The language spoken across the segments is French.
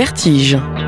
Vertige.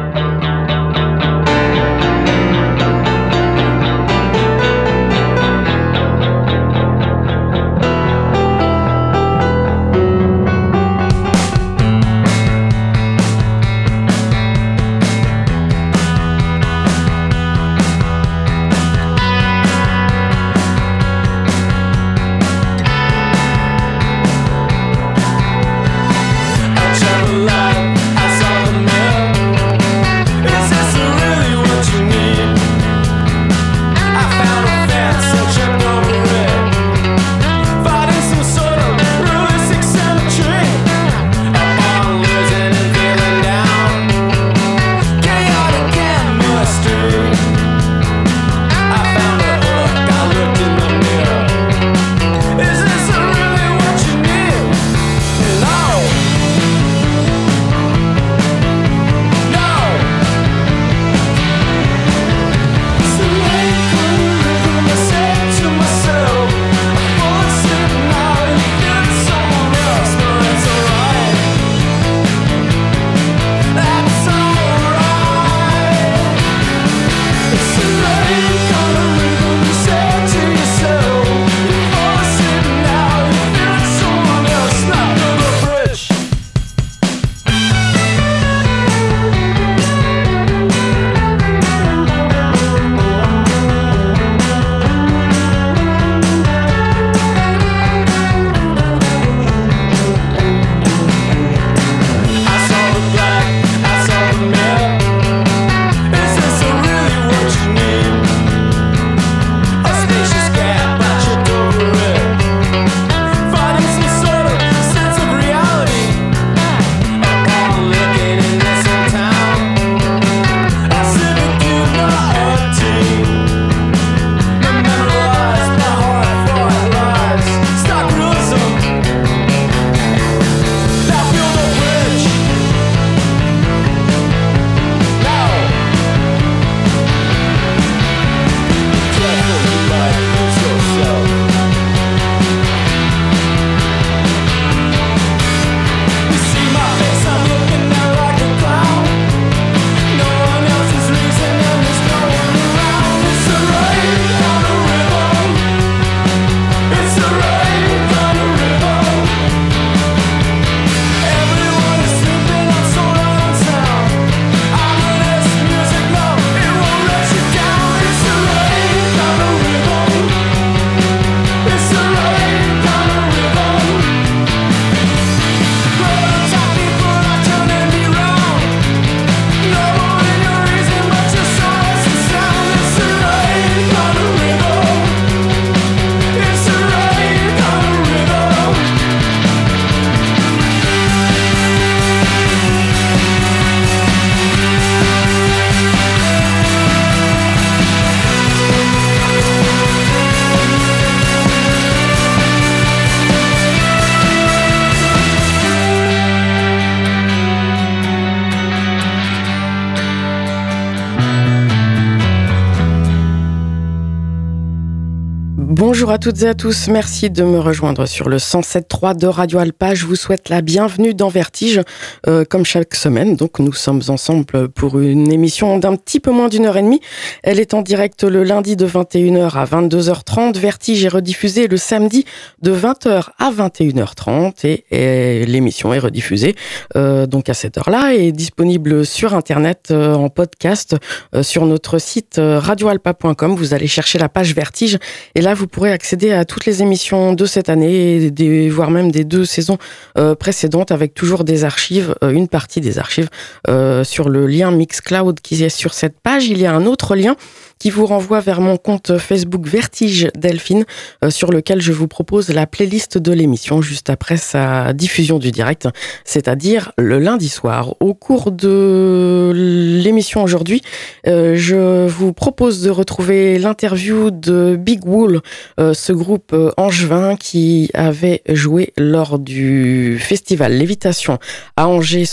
À toutes et à tous, merci de me rejoindre sur le 107.3 de Radio Alpa. Je vous souhaite la bienvenue dans Vertige, euh, comme chaque semaine. Donc nous sommes ensemble pour une émission d'un petit peu moins d'une heure et demie. Elle est en direct le lundi de 21h à 22h30. Vertige est rediffusée le samedi de 20h à 21h30 et, l'émission est rediffusée euh, donc à cette heure-là et disponible sur Internet euh, en podcast sur notre site radioalpa.com. Vous allez chercher la page Vertige et là vous pourrez accéder à toutes les émissions de cette année, voire même des deux saisons euh, précédentes, avec toujours des archives, euh, une partie des archives euh, sur le lien Mixcloud qui est sur cette page. Il y a un autre lien qui vous renvoie vers mon compte Facebook Vertige Delphine, euh, sur lequel je vous propose la playlist de l'émission juste après sa diffusion du direct, c'est-à-dire le lundi soir. Au cours de l'émission aujourd'hui, euh, je vous propose de retrouver l'interview de Big Wool, euh, ce groupe angevin qui avait joué lors du festival Lévitation à Angers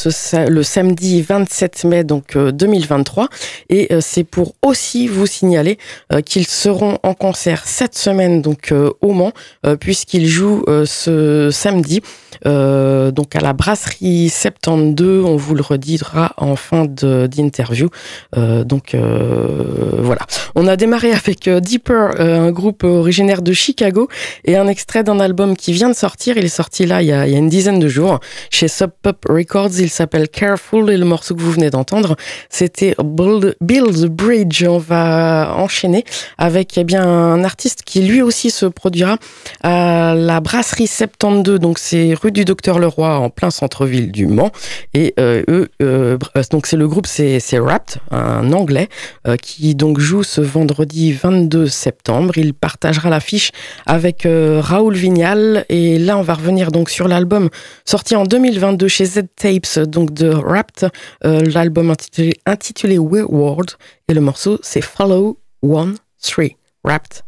le samedi 27 mai donc 2023 et c'est pour aussi vous euh, qu'ils seront en concert cette semaine donc euh, au Mans euh, puisqu'ils jouent ce samedi donc à la brasserie 72 on vous le redira en fin d'interview. Donc voilà. On a démarré avec Deeper un groupe originaire de Chicago et un extrait d'un album qui vient de sortir. Il est sorti là il y a, il y a une dizaine de jours chez Sub Pop Records. Il s'appelle Careful et le morceau que vous venez d'entendre c'était Build, Build the Bridge. On va enchaîner avec eh bien un artiste qui lui aussi se produira à la brasserie 72 donc c'est rue du Docteur Leroy en plein centre-ville du Mans. Et euh, eux euh, donc c'est le groupe c'est Rapt un anglais euh, qui donc joue ce vendredi 22 septembre. Il partagera l'affiche avec Raoul Vignal. Et là on va revenir donc sur l'album sorti en 2022 chez Z Tapes donc de Rapt l'album intitulé, intitulé World et le morceau c'est Follow One Three Wrapped.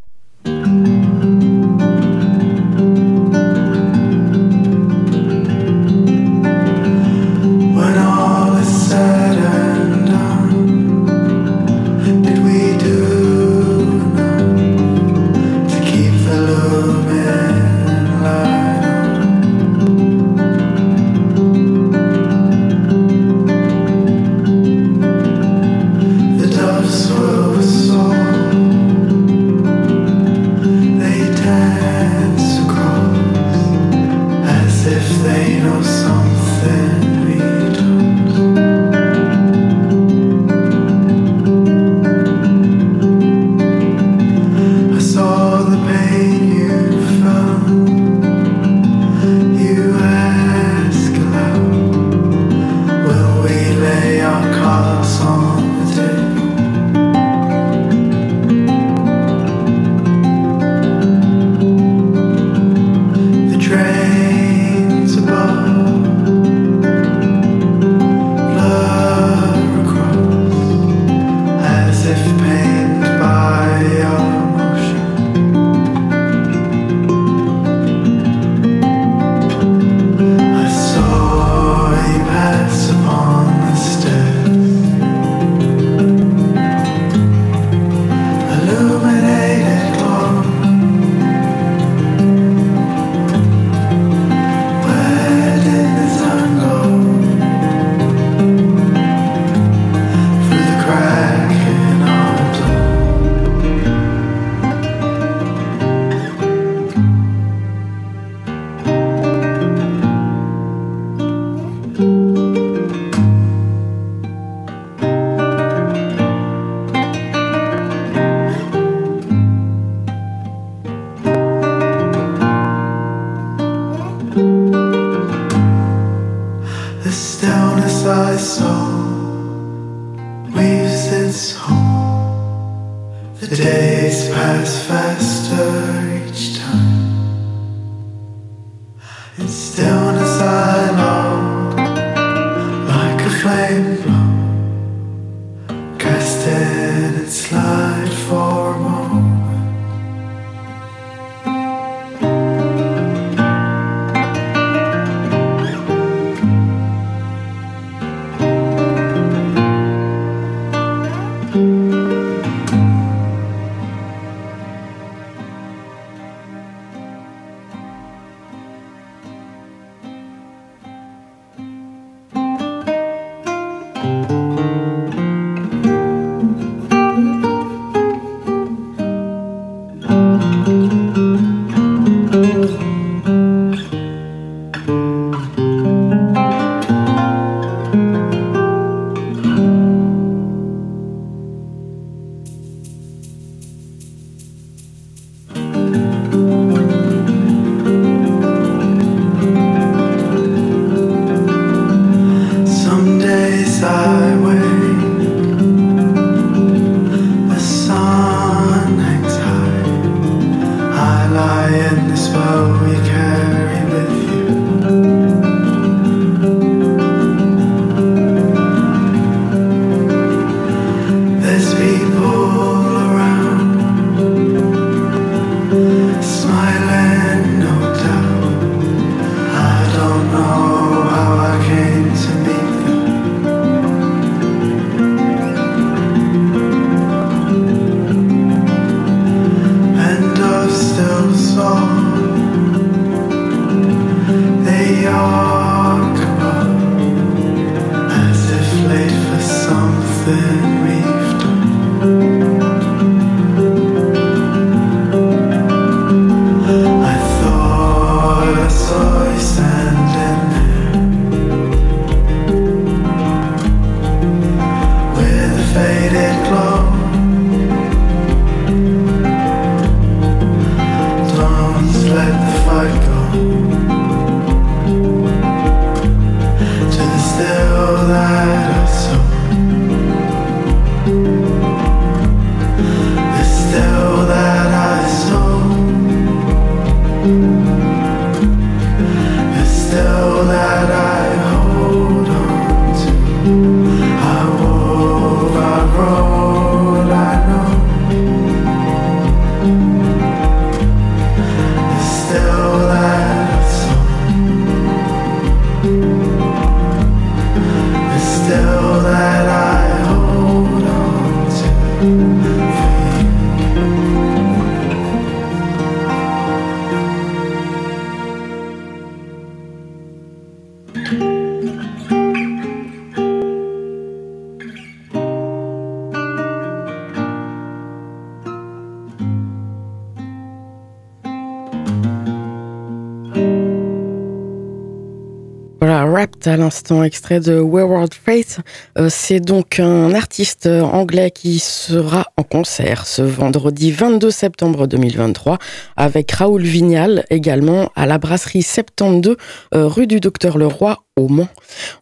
À l'instant, extrait de Wayward Faith. Euh, c'est donc un artiste anglais qui sera en concert ce vendredi 22 septembre 2023 avec Raoul Vignal également à la brasserie 72 euh, rue du Docteur Leroy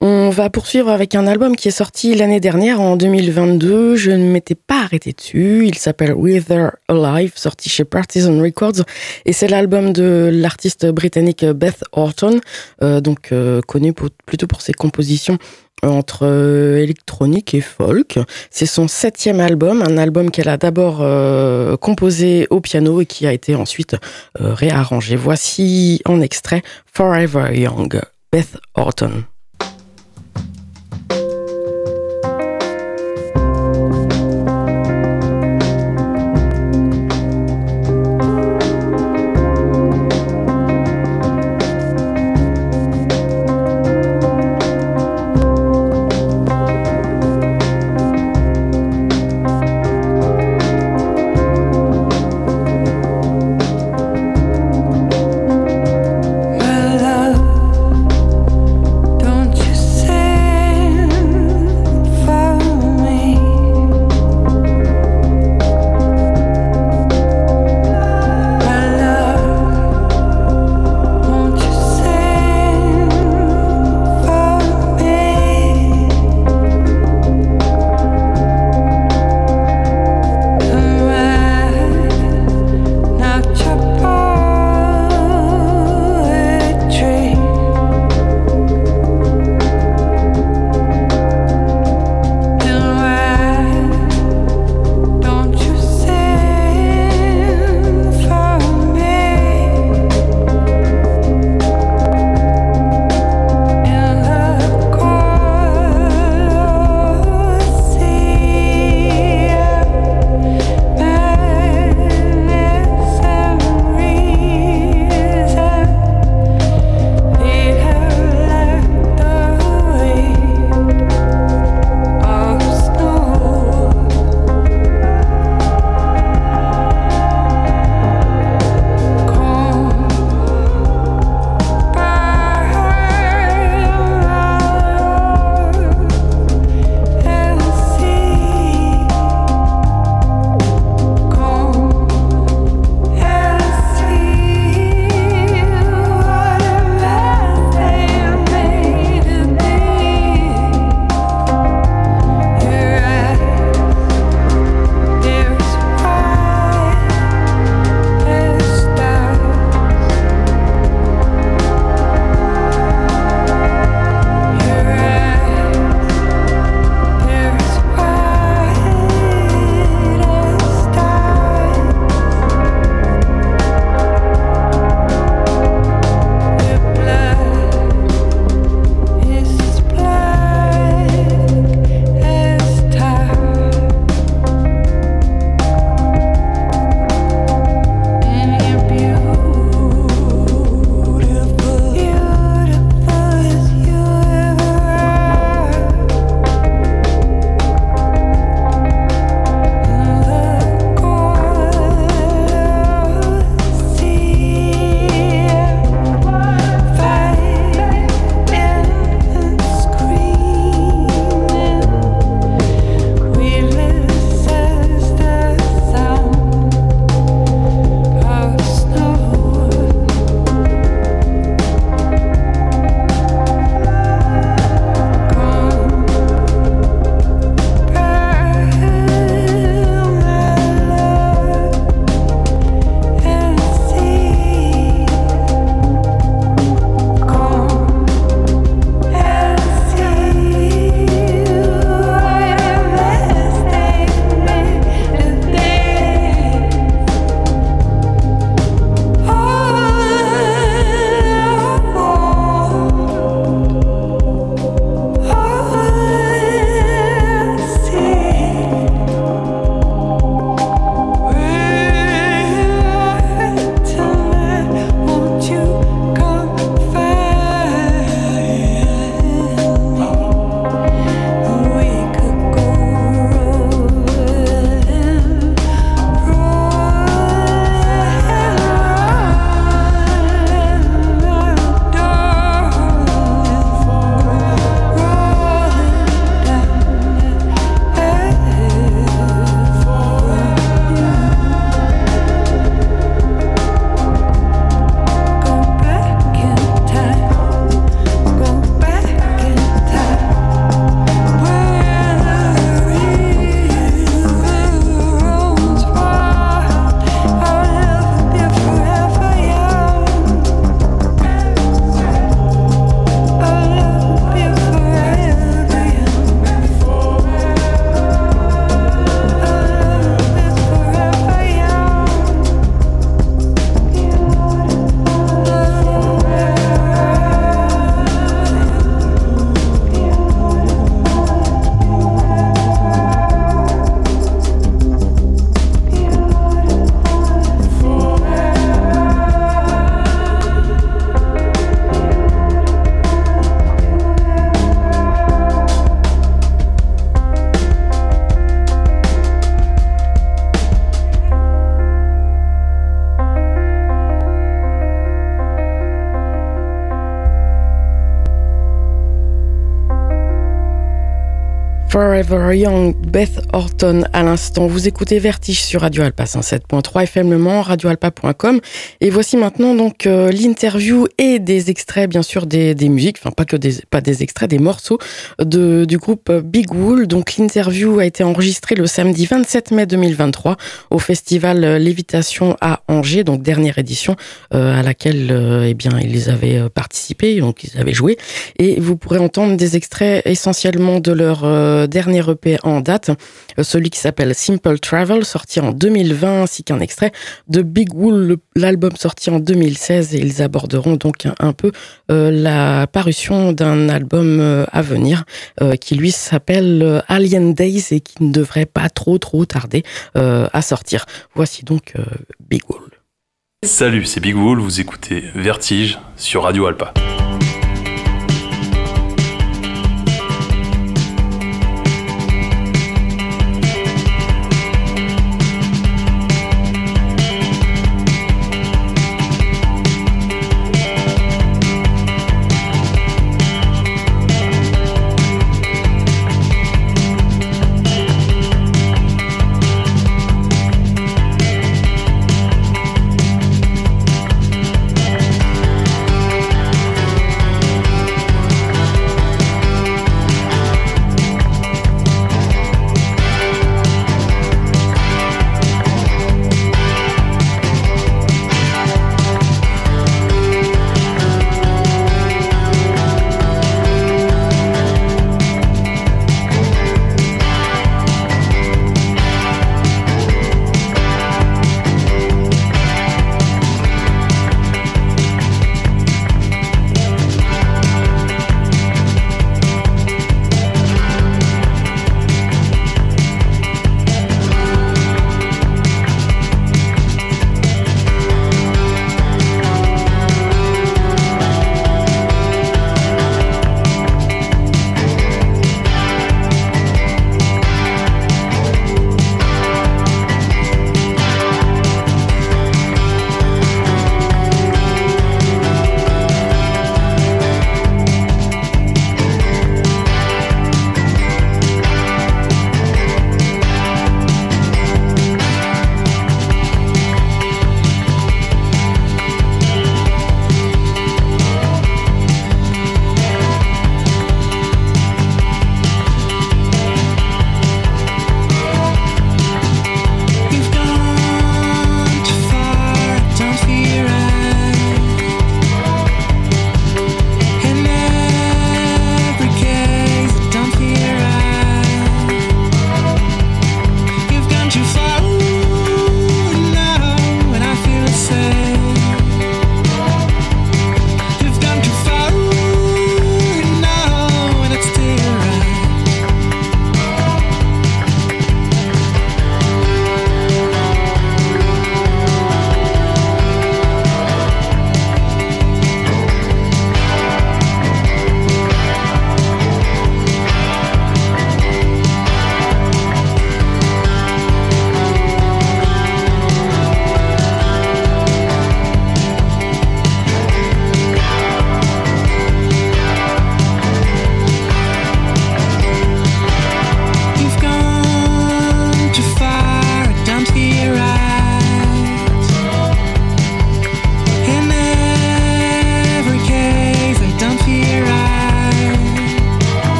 On va poursuivre avec un album qui est sorti l'année dernière en 2022. Je ne m'étais pas arrêté dessus. Il s'appelle Wither Alive, sorti chez Partisan Records. Et c'est l'album de l'artiste britannique Beth Orton, euh, donc euh, connue plutôt pour ses compositions entre euh, électronique et folk. C'est son septième album, un album qu'elle a d'abord composé au piano et qui a été ensuite réarrangé. Voici en extrait Forever Young. Beth Orton. Forever Young, Beth Horton à l'instant. Vous écoutez Vertige sur Radio Alpa 107.3 FM Le Mans, radioalpa.com. Et voici maintenant donc euh, l'interview et des extraits, bien sûr, des, musiques, enfin pas que des, extraits, des morceaux du groupe Big Wool. Donc l'interview a été enregistrée le samedi 27 mai 2023 au festival Lévitation à Angers, donc dernière édition euh, à laquelle euh, eh bien ils avaient participé, donc ils avaient joué. Et vous pourrez entendre des extraits essentiellement de leur dernier EP en date, euh, celui qui s'appelle Simple Travel, sorti en 2020, ainsi qu'un extrait de Big Wool, l'album sorti en 2016, et ils aborderont donc un, peu euh, la parution d'un album euh, à venir qui lui s'appelle Alien Days et qui ne devrait pas trop trop tarder à sortir. Voici donc Big Wool. Salut, c'est Big Wool, vous écoutez Vertige sur Radio Alpa.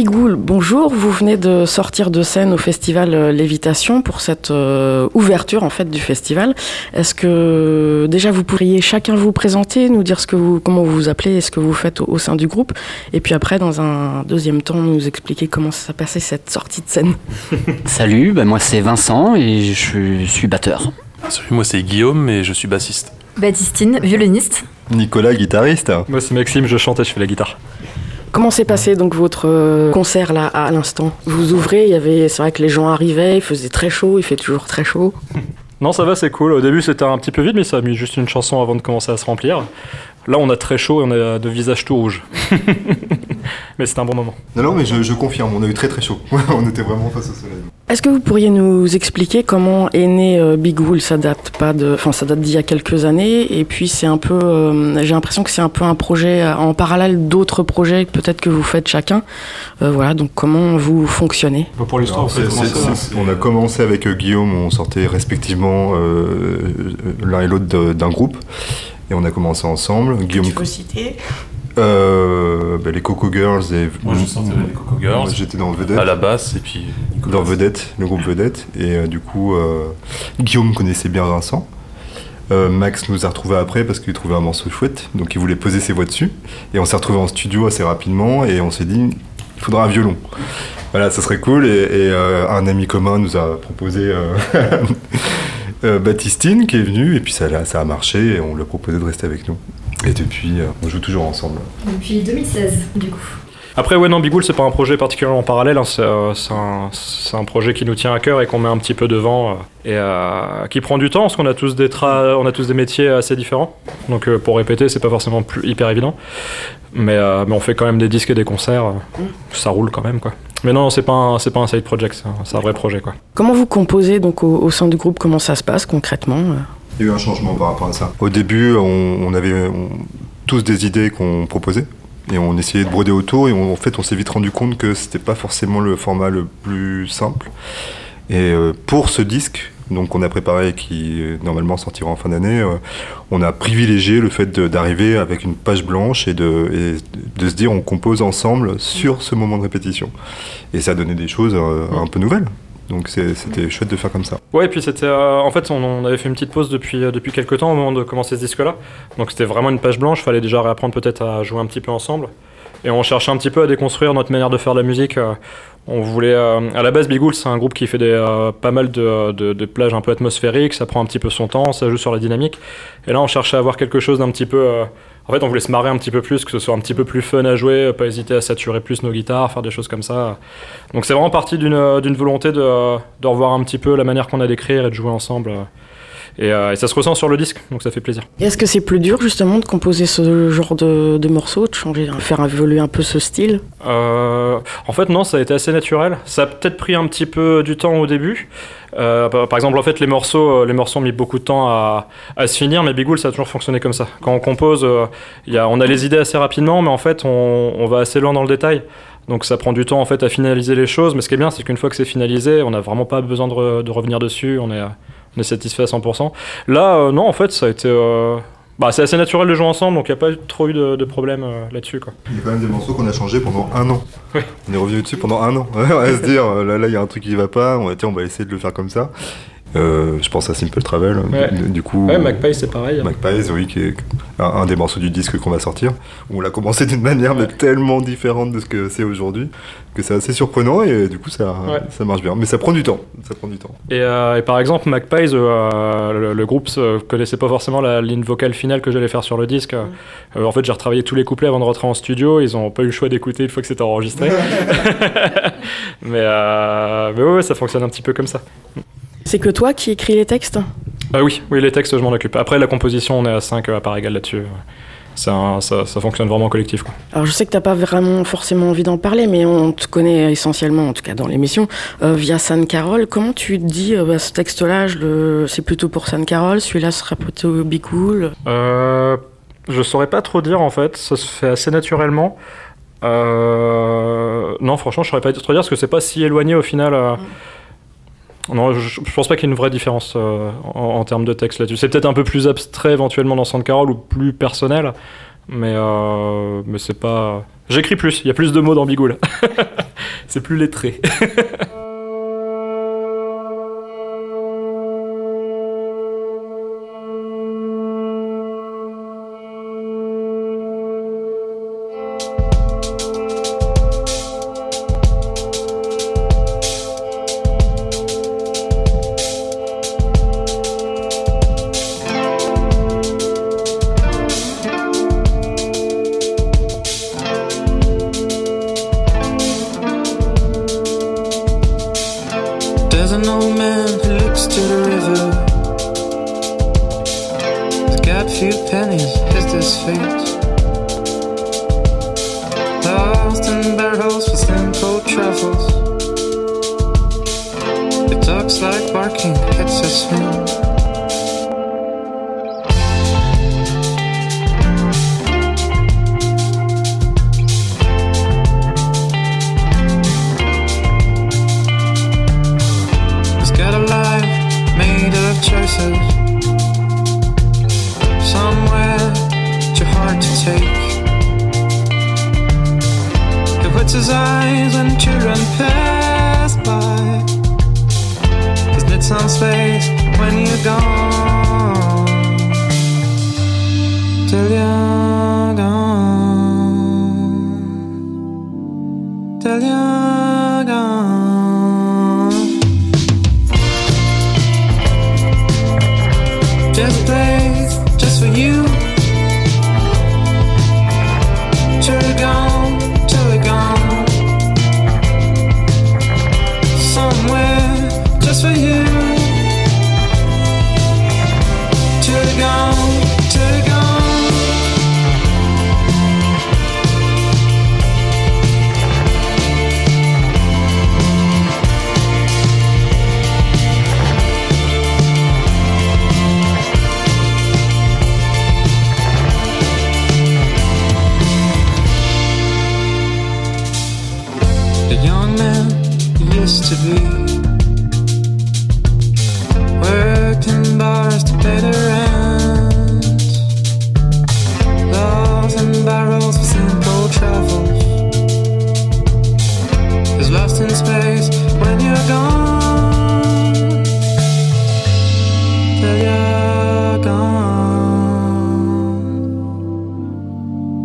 Bigoul, bonjour. Vous venez de sortir de scène au festival euh, Lévitation pour cette euh, ouverture en fait du festival. Est-ce que déjà vous pourriez chacun vous présenter, nous dire ce que vous, comment vous vous appelez et ce que vous faites au, sein du groupe, et puis après dans un deuxième temps nous expliquer comment ça s'est passé cette sortie de scène. Salut, bah, moi c'est Vincent et je suis batteur. Salut, moi c'est Guillaume et je suis bassiste. Baptistine, violoniste. Nicolas, guitariste. Moi c'est Maxime, je chante et je fais la guitare. Comment s'est passé donc votre euh, concert là à l'instant? Vous ouvrez, il y avait, c'est vrai que les gens arrivaient, il faisait très chaud, il fait toujours très chaud. Non, ça va, c'est cool. Au début, c'était un petit peu vide, mais ça a mis juste une chanson avant de commencer à se remplir. Là, on a très chaud et on a de visage tout rouge. mais c'est un bon moment. Non, non, mais je, confirme, on a eu très très chaud. on était vraiment face au soleil. Est-ce que vous pourriez nous expliquer comment est né euh, Big Wool? Ça date pas de, enfin, ça date d'il y a quelques années, et puis c'est un peu, euh, j'ai l'impression que c'est un peu un projet euh, en parallèle d'autres projets peut-être que vous faites chacun. voilà, donc comment vous fonctionnez? Bah, Pour l'histoire, on a commencé avec Guillaume, on sortait respectivement l'un et l'autre d'un groupe. Et on a commencé ensemble. Guillaume... Tu peux citer? Euh, bah, les Coco Girls et moi je sentais les Coco Girls. j'étais dans Vedette. À la basse et puis dans Vedette le groupe Vedette. Et euh, du coup euh, Guillaume connaissait bien Vincent. Max nous a retrouvés après parce qu'il trouvait un morceau chouette. Donc il voulait poser ses voix dessus. Et on s'est retrouvés en studio assez rapidement et on s'est dit il faudra un violon. Voilà ça serait cool. Et, un ami commun nous a proposé Baptistine qui est venue. Et puis ça, ça a marché et on lui a proposé de rester avec nous. Et depuis, euh, on joue toujours ensemble. Depuis 2016, du coup. Après, ouais, non, Bigoul, c'est pas un projet particulièrement parallèle. Hein. Euh, c'est un, projet qui nous tient à cœur et qu'on met un petit peu devant et qui prend du temps parce qu'on a tous des on a tous des métiers assez différents. Donc, pour répéter, c'est pas forcément plus, hyper évident. Mais, mais, on fait quand même des disques et des concerts. Ça roule quand même, quoi. Mais non, c'est pas un, pas un side project, c'est un, vrai projet quoi. Comment vous composez donc au, sein du groupe? Comment ça se passe concrètement euh? Il y a eu un changement par rapport à ça. Au début, on, avait tous des idées qu'on proposait et on essayait de broder autour et en fait, on s'est vite rendu compte que c'était pas forcément le format le plus simple. Et euh, pour ce disque, donc qu'on a préparé et qui normalement sortira en fin d'année, euh, on a privilégié le fait d'arriver avec une page blanche et de, se dire on compose ensemble sur ce moment de répétition. Et ça a donné des choses euh, un peu nouvelles. Donc c'était chouette de faire comme ça. Ouais, et puis c'était. Euh, en fait, on, avait fait une petite pause depuis, depuis quelques temps au moment de commencer ce disque-là. Donc c'était vraiment une page blanche, fallait déjà réapprendre peut-être à jouer un petit peu ensemble. Et on cherchait un petit peu à déconstruire notre manière de faire de la musique. On voulait, euh, à la base, Bigoul, c'est un groupe qui fait des, euh, pas mal de, plages un peu atmosphériques, ça prend un petit peu son temps, ça joue sur la dynamique. Et là, on cherchait à avoir quelque chose d'un petit peu. Euh, en fait, on voulait se marrer un petit peu plus, que ce soit un petit peu plus fun à jouer, pas hésiter à saturer plus nos guitares, faire des choses comme ça. Donc, c'est vraiment parti d'une volonté de, de, revoir un petit peu la manière qu'on a d'écrire et de jouer ensemble. Euh, et, ça se ressent sur le disque, donc ça fait plaisir. Est-ce que c'est plus dur justement de composer ce genre de, de morceaux, de changer, de faire évoluer un peu ce style? Euh, En fait, non, ça a été assez naturel. Ça a peut-être pris un petit peu du temps au début. Euh, par exemple, en fait, les morceaux, les morceaux ont mis beaucoup de temps à, à se finir, mais Bigoul, ça a toujours fonctionné comme ça. Quand on compose, y a, on a les idées assez rapidement, mais en fait, on, on, va assez loin dans le détail. Donc ça prend du temps en fait à finaliser les choses, mais ce qui est bien, c'est qu'une fois que c'est finalisé, on n'a vraiment pas besoin de, de, revenir dessus. On est, on est satisfait à 100%. Là, euh, non, en fait, ça a été. Euh, bah, c'est assez naturel de jouer ensemble, donc il n'y a pas trop eu de, de problème euh, là-dessus. Quoi. Il y a quand même des morceaux qu'on a changés pendant un an. On est revenu dessus pendant un an. on va se dire, là, là, il y a un truc qui va pas, on va, tiens, on va essayer de le faire comme ça. Euh, je pense à Simple Travel. Du coup, ouais, c'est pareil. Magpie, oui, qui est un, des morceaux du disque qu'on va sortir. On l'a commencé d'une manière mais tellement différente de ce que c'est aujourd'hui que c'est assez surprenant et du coup ça, ça marche bien. Mais ça prend du temps. Ça prend du temps. Et, euh, et par exemple, Magpies, euh, le, groupe ne connaissait pas forcément la ligne vocale finale que j'allais faire sur le disque. en fait, j'ai retravaillé tous les couplets avant de rentrer en studio. Ils n'ont pas eu le choix d'écouter une fois que c'était enregistré. mais, mais ouais, ça fonctionne un petit peu comme ça. C'est que toi qui écris les textes euh, Oui, oui, les textes, je m'en occupe. Après, la composition, on est à 5 à part égale là-dessus. Ça, ça, fonctionne vraiment en collectif. Quoi. Alors je sais que tu n'as pas vraiment forcément envie d'en parler, mais on te connaît essentiellement, en tout cas dans l'émission, euh, via San Carole. Comment tu te dis, euh, bah, ce texte-là, c'est plutôt pour San Carole, celui-là serait plutôt Be Cool? Euh, Je saurais pas trop dire en fait, ça se fait assez naturellement. non, franchement, je saurais pas trop dire parce que c'est pas si éloigné au final. Mm. Non, je, pense pas qu'il y ait une vraie différence euh, en, termes de texte là-dessus. C'est peut-être un peu plus abstrait éventuellement dans Sand Carol ou plus personnel, mais, euh, mais c'est pas. J'écris plus, il y a plus de mots dans Bigoul. c'est plus lettré.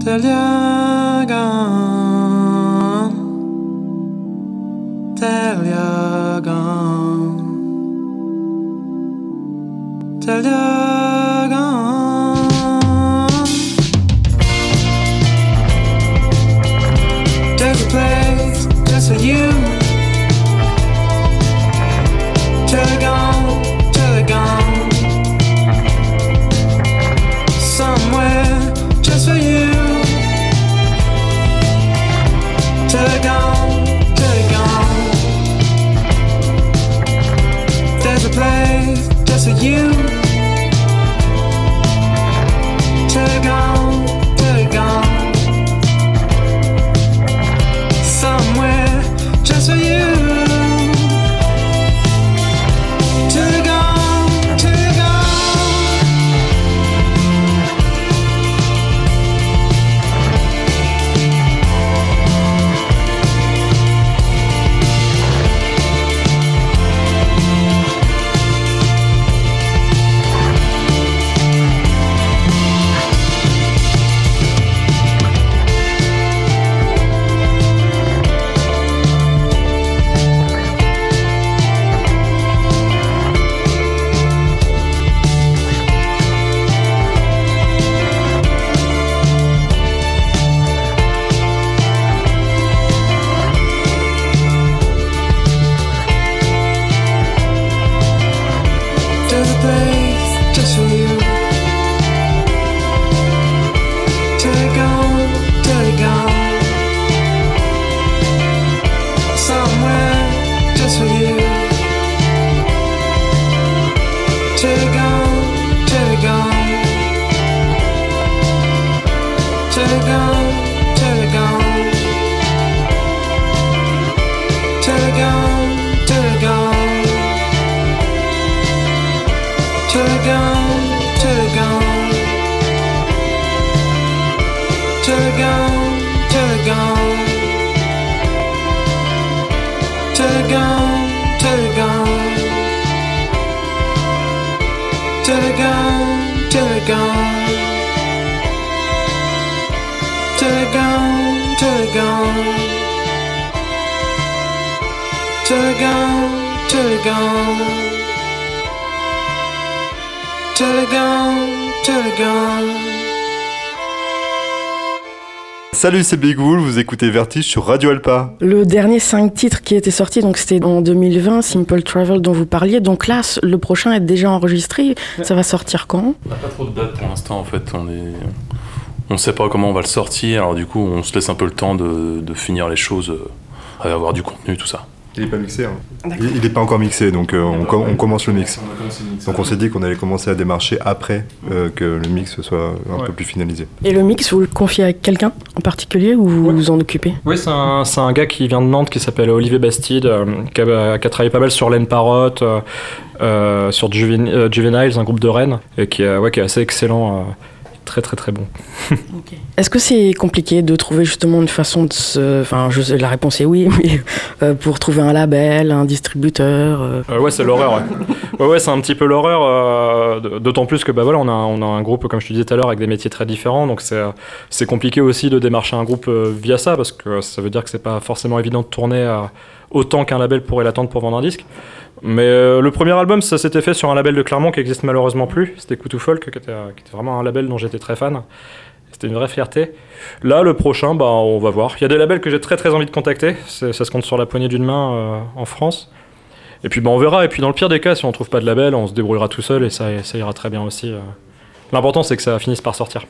Till you're gone till you're gone. Gone, till it gone, till it gone, till it gone. Salut, c'est Big Wool, vous écoutez Vertige sur Radio Alpa. Le dernier 5 titres qui était sorti, donc c'était en 2020, Simple Travel dont vous parliez. Donc là, le prochain est déjà enregistré. Ça va sortir quand? On n'a pas trop de date pour l'instant en fait. On est, on sait pas comment on va le sortir. Alors du coup, on se laisse un peu le temps de, de finir les choses, euh, avoir du contenu, tout ça. Il est pas mixé, hein. Il, il est pas encore mixé, donc euh, on, com- on commence le mix. Donc on s'est dit qu'on allait commencer à démarcher après euh, que le mix soit un Ouais. peu plus finalisé. Et le mix, vous le confiez à quelqu'un en particulier ou vous Ouais. vous en occupez? Oui, c'est un, gars qui vient de Nantes qui s'appelle Olivier Bastide, euh, qui, a, qui a travaillé pas mal sur Laine Parotte, sur Juven- euh, Juveniles, un groupe de Rennes, et qui, est- ouais, qui est assez excellent, euh, très très très bon. Est-ce que c'est compliqué de trouver justement une façon de se... Enfin, je sais, la réponse est oui, mais euh, pour trouver un label, un distributeur... euh, Euh, ouais, c'est l'horreur. Ouais, ouais, ouais, c'est un petit peu l'horreur. euh, D'autant plus que bah voilà, on a, on a un groupe, comme je te disais tout à l'heure, avec des métiers très différents. Donc c'est, compliqué aussi de démarcher un groupe euh, via ça, parce que ça veut dire que c'est pas forcément évident de tourner euh, autant qu'un label pourrait l'attendre pour vendre un disque. Mais euh, le premier album, ça s'était fait sur un label de Clermont qui existe malheureusement plus. C'était Coutou Folk, qui était, qui était vraiment un label dont j'étais très fan. C'était une vraie fierté. Là, le prochain, bah, on va voir. Il y a des labels que j'ai très très envie de contacter. Ça se compte sur la poignée d'une main euh, en France. Et puis bah, on verra. Et puis dans le pire des cas, si on trouve pas de label, on se débrouillera tout seul et ça, ça ira très bien aussi. euh. L'important c'est que ça finisse par sortir.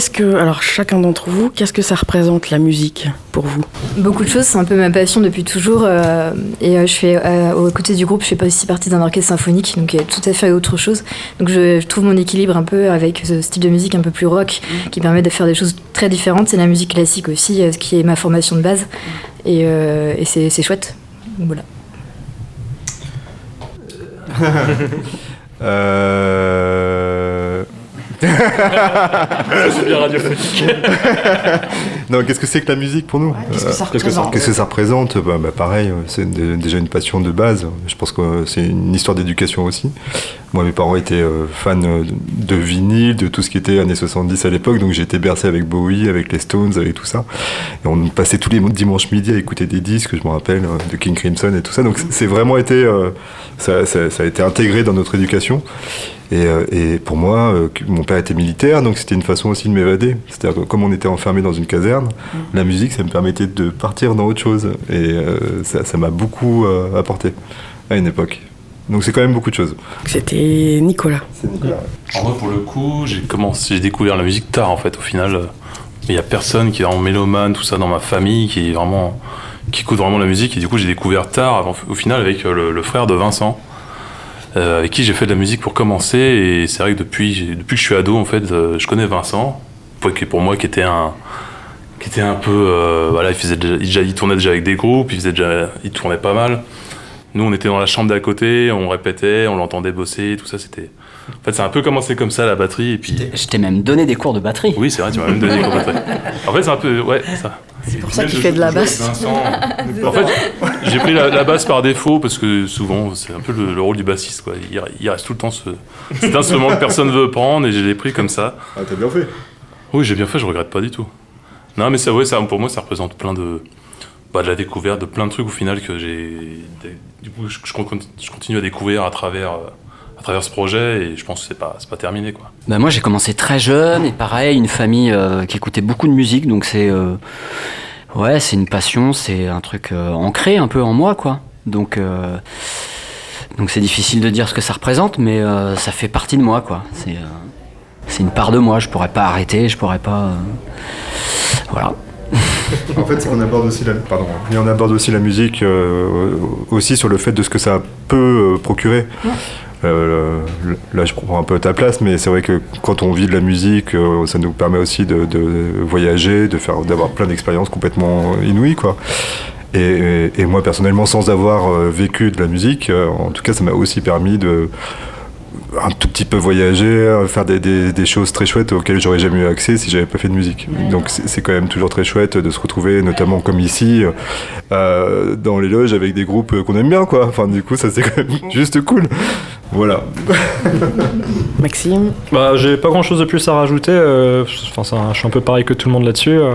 Qu'est-ce que, alors chacun d'entre vous, qu'est-ce que ça représente la musique pour vous? Beaucoup de choses, c'est un peu ma passion depuis toujours. euh, et euh, je fais, euh, aux côtés du groupe, je fais pas aussi partie d'un orchestre symphonique, donc il y a tout à fait autre chose. Donc je, je trouve mon équilibre un peu avec ce style de musique un peu plus rock, qui permet de faire des choses très différentes. C'est la musique classique aussi, euh, ce qui est ma formation de base. Et, euh, et c'est c'est chouette. Voilà. Euh... C'est bien radiophonique. non, qu'est-ce que c'est que la musique pour nous Qu'est-ce que ça qu'est-ce que ça représente Qu'est-ce que ça représente bah, bah, Pareil, c'est déjà une passion de base. Je pense que c'est une histoire d'éducation aussi. Moi, mes parents étaient euh, fans euh, de vinyle, de tout ce qui était années 70 à l'époque, donc j'ai été bercé avec Bowie, avec les Stones, avec tout ça. Et on passait tous les dimanches midi à écouter des disques, je me rappelle, euh, de King Crimson et tout ça. Donc c'est- vraiment été, ça, ça- ça a été intégré dans notre éducation. Et, euh, et pour moi, euh, mon père était militaire, donc c'était une façon aussi de m'évader. C'est-à-dire que comme on était enfermé dans une caserne, la musique, ça me permettait de partir dans autre chose. Et euh, ça m'a beaucoup euh, apporté à une époque. Donc c'est quand même beaucoup de choses. C'était Nicolas. C'est Nicolas. En vrai, pour le coup, j'ai commencé, j'ai découvert la musique tard en fait. Au final, il y a personne qui est en mélomane, tout ça dans ma famille, qui est vraiment, qui écoute vraiment la musique. Et du coup, j'ai découvert tard, avant- au final, avec le, le frère de Vincent, avec qui j'ai fait de la musique pour commencer. Et c'est vrai que depuis, depuis que je suis ado, en fait, euh, je connais Vincent, pour, qui- pour moi, qui était un, qui était un peu, euh, voilà, il faisait déjà, il, déjà- il tournait déjà avec des groupes, il faisait déjà, il tournait pas mal. Nous, on était dans la chambre d'à côté, on répétait, on l'entendait bosser, tout ça, c'était. En fait, c'est un peu commencé comme ça la batterie, et puis. Je t'ai même donné des cours de batterie. Oui, c'est vrai, tu m'as même donné des cours de batterie. En fait, c'est un peu. Ouais, ça. C'est pour ça qu'il fait de la basse. En fait, j'ai pris la, la basse par défaut parce que souvent, c'est un peu le, le rôle du bassiste, quoi. Il, il reste tout le temps ce, cet instrument que personne veut prendre, et je l'ai pris comme ça. Ah, t'as bien fait. Oui, j'ai bien fait, je regrette pas du tout. Non, mais ça, ouais, ça, pour moi, ça représente plein de. Bah, de la découverte de plein de trucs au final que j'ai. Du coup, je, je con- je continue à découvrir à travers, euh, à travers ce projet et je pense que c'est pas, c'est pas terminé, quoi. Bah, moi, j'ai commencé très jeune et pareil, une famille euh, qui écoutait beaucoup de musique, donc c'est euh, ouais, c'est une passion, c'est un truc euh, ancré un peu en moi, quoi. Donc euh, donc c'est difficile de dire ce que ça représente, mais euh, ça fait partie de moi, quoi. C'est euh, c'est une part de moi. Je pourrais pas arrêter, je pourrais pas. euh, Voilà. En fait, on aborde aussi la, pardon, et on aborde aussi la musique euh, aussi sur le fait de ce que ça peut euh, procurer. Euh, là, je prends un peu ta place, mais c'est vrai que quand on vit de la musique, euh, ça nous permet aussi de, de voyager, de faire, d'avoir plein d'expériences complètement inouïes, quoi. Et, et- et moi, personnellement, sans avoir euh, vécu de la musique, en tout cas, ça m'a aussi permis de un tout petit peu voyager, faire des, des- des choses très chouettes auxquelles j'aurais jamais eu accès si j'avais pas fait de musique. Donc c'est c'est quand même toujours très chouette de se retrouver, notamment comme ici, euh, dans les loges avec des groupes qu'on aime bien, quoi. Enfin, du coup, ça c'est quand même juste cool. Voilà. Maxime Bah, j'ai pas grand chose de plus à rajouter. euh, Enfin, je suis un peu pareil que tout le monde là-dessus. euh.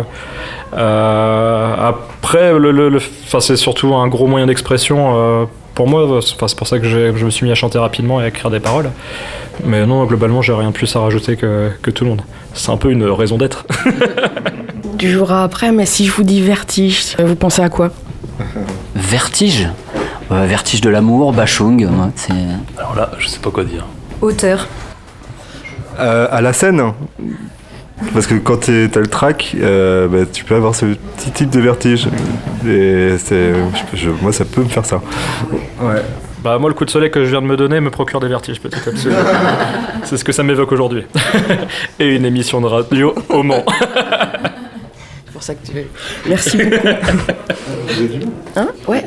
Euh, après, le, le- c'est surtout un gros moyen d'expression euh, pour moi. Enfin, c'est pour ça que je me suis mis à chanter rapidement et à écrire des paroles. Mais non, globalement, j'ai rien de plus à rajouter que, que tout le monde. C'est un peu une raison d'être. Tu joueras après, mais si je vous dis vertige, vous pensez à quoi? Vertige? Euh, vertige de l'amour, Bachung. c'est Alors là, je sais pas quoi dire. Auteur. Euh, à la scène, parce que quand t'es- t'as le track, euh, bah, tu peux avoir ce petit type de vertige. Et c'est, je- je- moi, ça peut me faire ça. Ouais. Bah, moi, le coup de soleil que je viens de me donner me procure des vertiges à petit. c'est ce que ça m'évoque aujourd'hui. et une émission de radio au Mans. C'est pour ça que tu Merci beaucoup. hein? Ouais.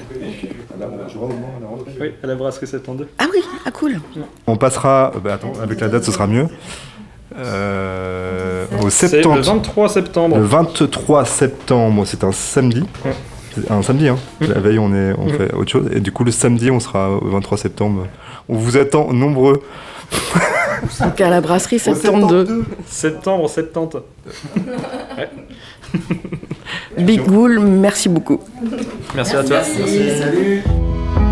Oui, à la brasserie 72. Ah oui, ah cool. On passera, bah, attends, avec la date, ce sera mieux. Euh, au C'est le 70. 23 septembre. Le 23 septembre, c'est un samedi. Ouais. Un samedi, hein. La veille, on, est, on fait autre chose. Et du coup, le samedi, on sera au 23 septembre. On vous attend nombreux. Donc à la brasserie 72. Septembre 70. Big Bull, merci beaucoup. Merci à toi. trouble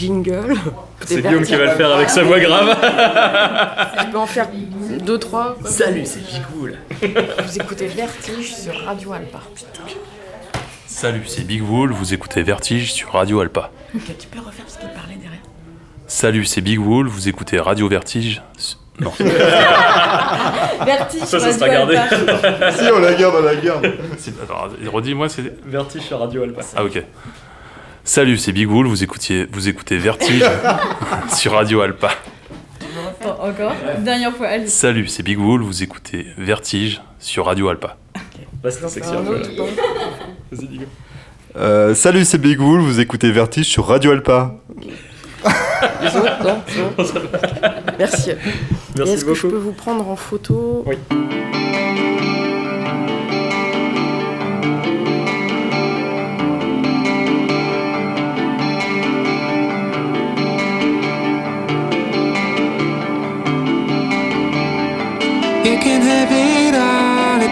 jingle C'est Guillaume qui va le faire avec sa voix grave. Je peux en faire deux, trois. Salut, c'est Picoul. Vous écoutez Vertige sur Radio Alpa. Putain. Salut, c'est Big Wool, vous écoutez Vertige sur Radio Alpa. Ok, tu peux refaire ce qu'il parlait derrière Salut, c'est Big Wool, vous écoutez Radio Vertige. Non, Vertige, Ça, ça sera gardé. Si, on la garde, on la garde. attends, redis-moi, c'est. Vertige sur Radio Alpa. Ah, ok. Salut, c'est Big Wool, vous écoutez, vous écoutez Vertige sur Radio Alpa. Attends, encore Dernière fois, allez. Salut, c'est Big Wool, vous écoutez Vertige sur Radio Alpa. Là, c'est sexy un peu. Vas-y. Euh, salut, c'est Big Wool, vous écoutez Vertige sur Radio Alpa. Non c'est bon Merci. Merci Est-ce que je peux vous prendre en photo Oui.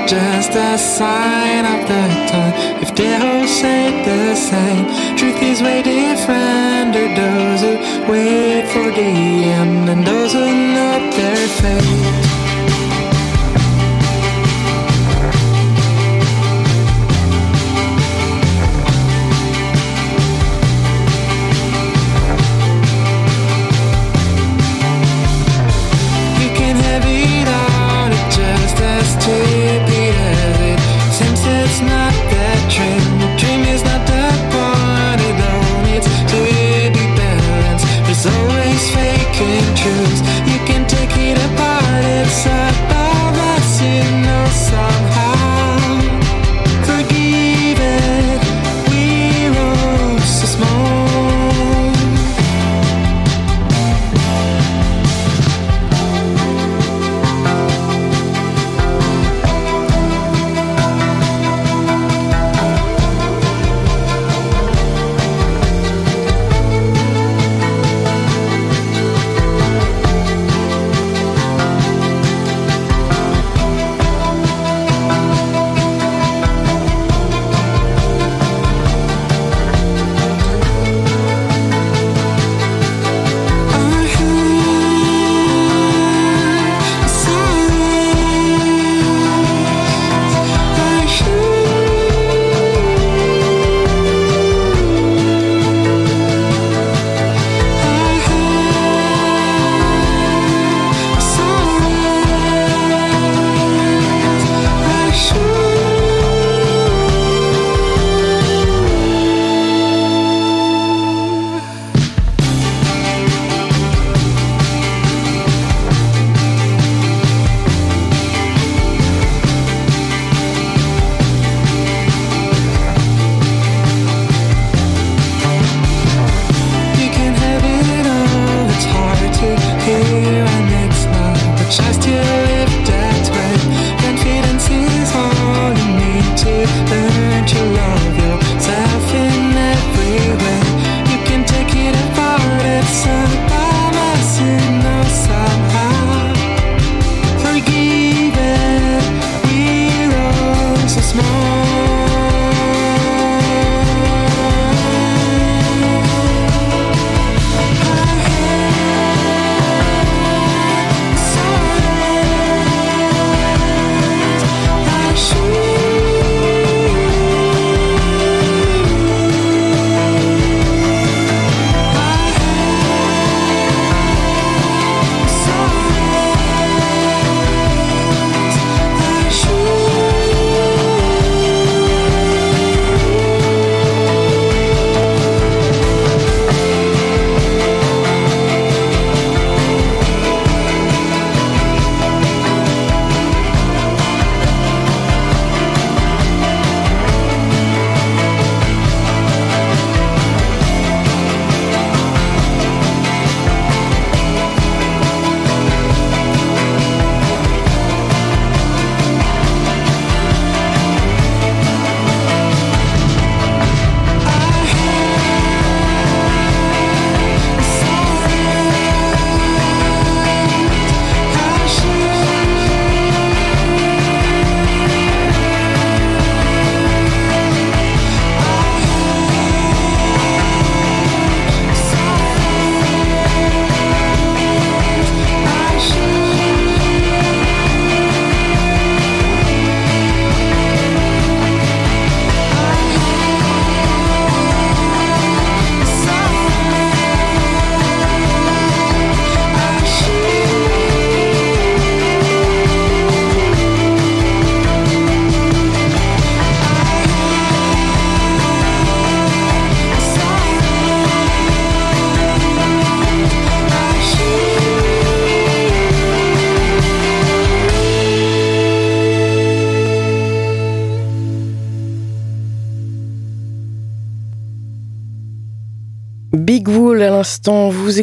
Just a sign of the time. If they all say the same, truth is way different. There those who wait for the end, and those who know their fate. You always fake and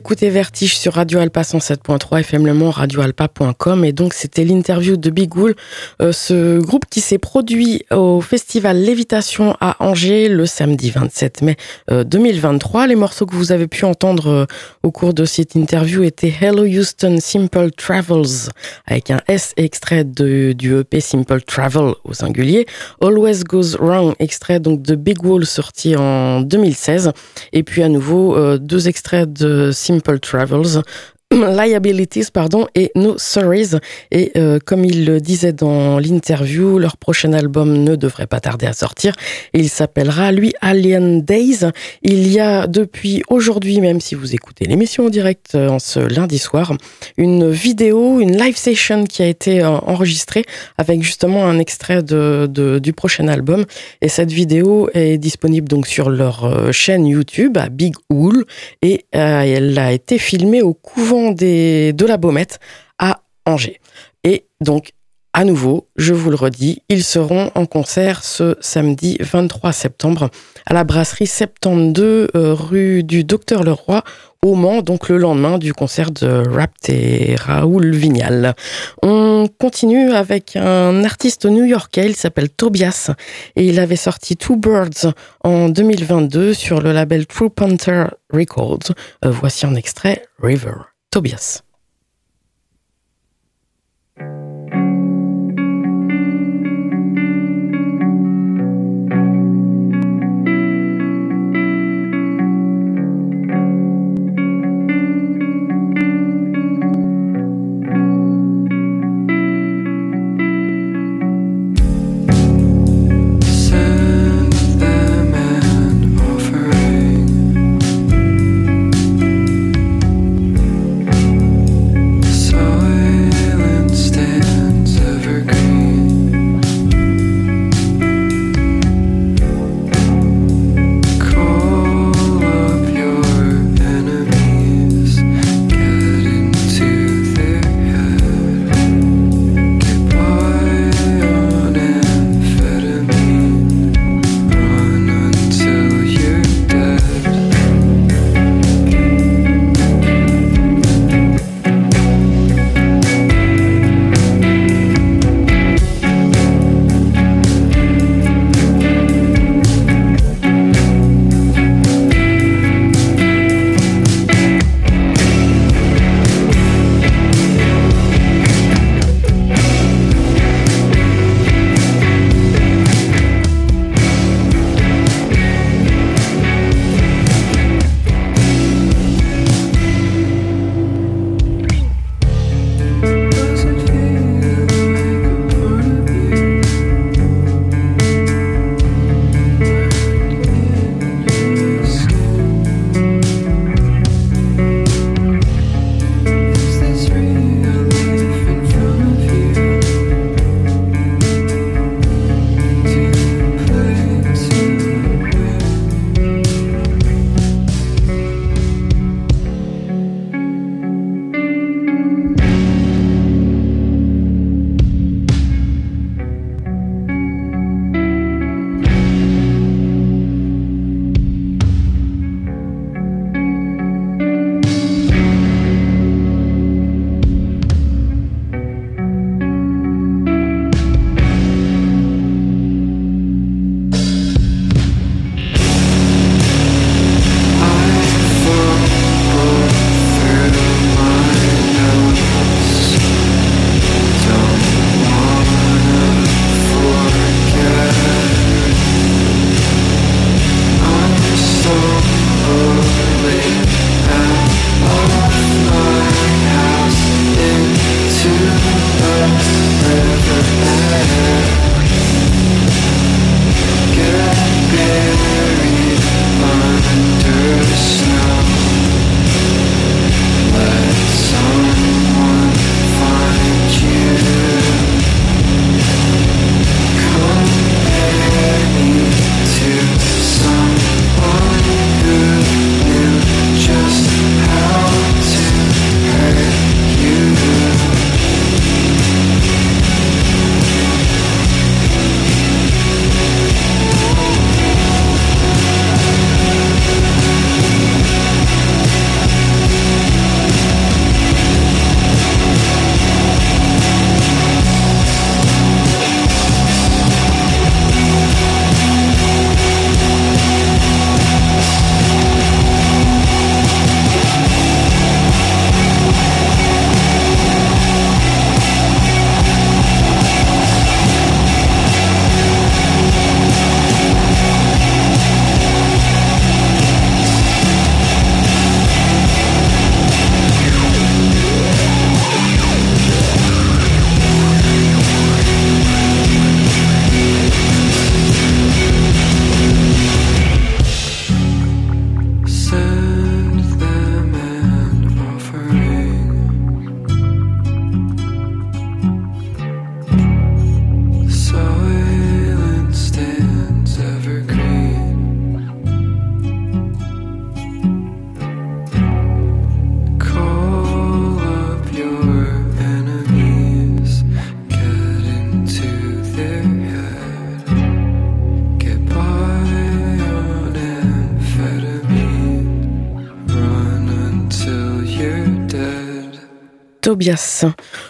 écoutez Vertige sur Radio Alpa 107.3 FM Le Mans, radioalpa.com et donc c'était l'interview de Big Wool, euh, ce groupe qui s'est produit au festival Lévitation à Angers le samedi 27 mai euh, 2023. Les morceaux que vous avez pu entendre euh, au cours de cette interview étaient Hello Houston Simple Travels avec un S extrait de, du EP Simple Travel au singulier, Always Goes Wrong extrait donc de Big Wool sorti en 2016 et puis à nouveau euh, deux extraits de Simple Travels. Liabilities, pardon, et No Sorries. Et euh, comme il le disait dans l'interview, leur prochain album ne devrait pas tarder à sortir. Il s'appellera, lui, Alien Days. Il y a depuis aujourd'hui, même si vous écoutez l'émission en direct euh, en ce lundi soir, une vidéo, une live session qui a été euh, enregistrée avec justement un extrait de, du prochain album. Et cette vidéo est disponible donc sur leur chaîne YouTube à Big Wool et elle a été filmée au couvent de la Baumette à Angers. Et donc, à nouveau, je vous le redis, ils seront en concert ce samedi 23 septembre à la brasserie 72 euh, rue du Docteur Leroy au Mans, donc le lendemain du concert de Rapt et Raoul Vignal. On continue avec un artiste new-yorkais, il s'appelle Tobias et il avait sorti Two Birds en 2022 sur le label True Panther Records. Euh, voici un extrait, River. Tobias.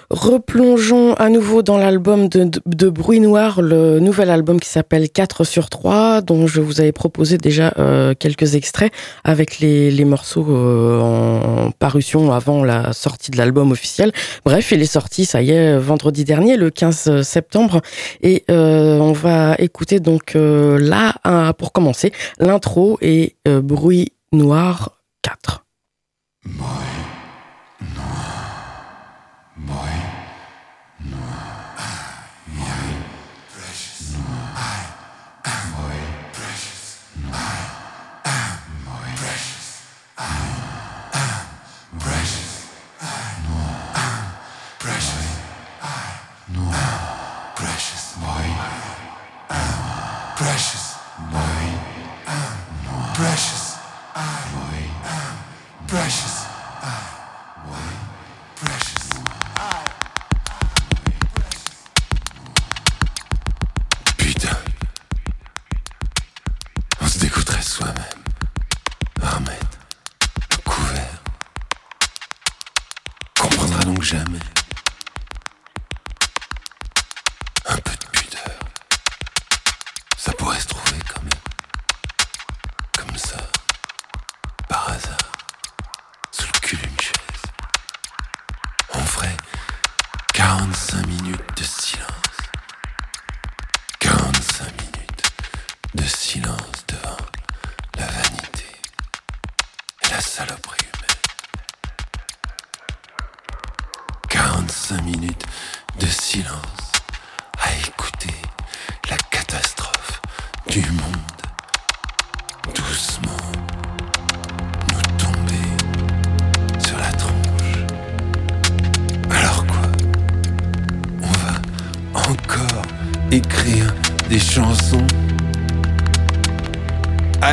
Replongeons à nouveau dans l'album de, Bruit Noir, le nouvel album qui s'appelle 4 sur 3, dont je vous avais proposé déjà euh, quelques extraits avec les, morceaux euh, en parution avant la sortie de l'album officiel. Bref, il est sorti, ça y est, vendredi dernier, le 15 septembre. Et euh, on va écouter donc euh, là, pour commencer, l'intro et euh, Bruit Noir 4. Putain.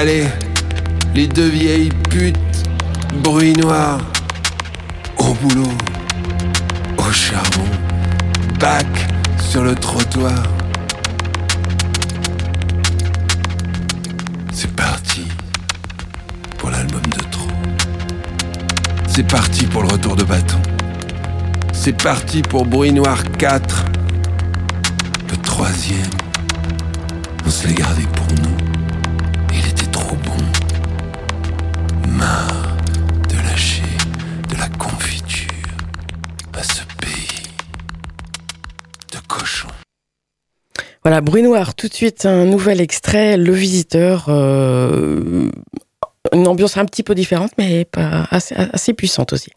Allez, les deux vieilles putes, bruit noir, au boulot, au charbon, bac sur le trottoir. C'est parti pour l'album de trop. C'est parti pour le retour de bâton. C'est parti pour Bruit Noir 4. Voilà, Bruit Noir, tout de suite un nouvel extrait, Le Visiteur. euh, une ambiance un petit peu différente, mais pas assez, assez puissante aussi.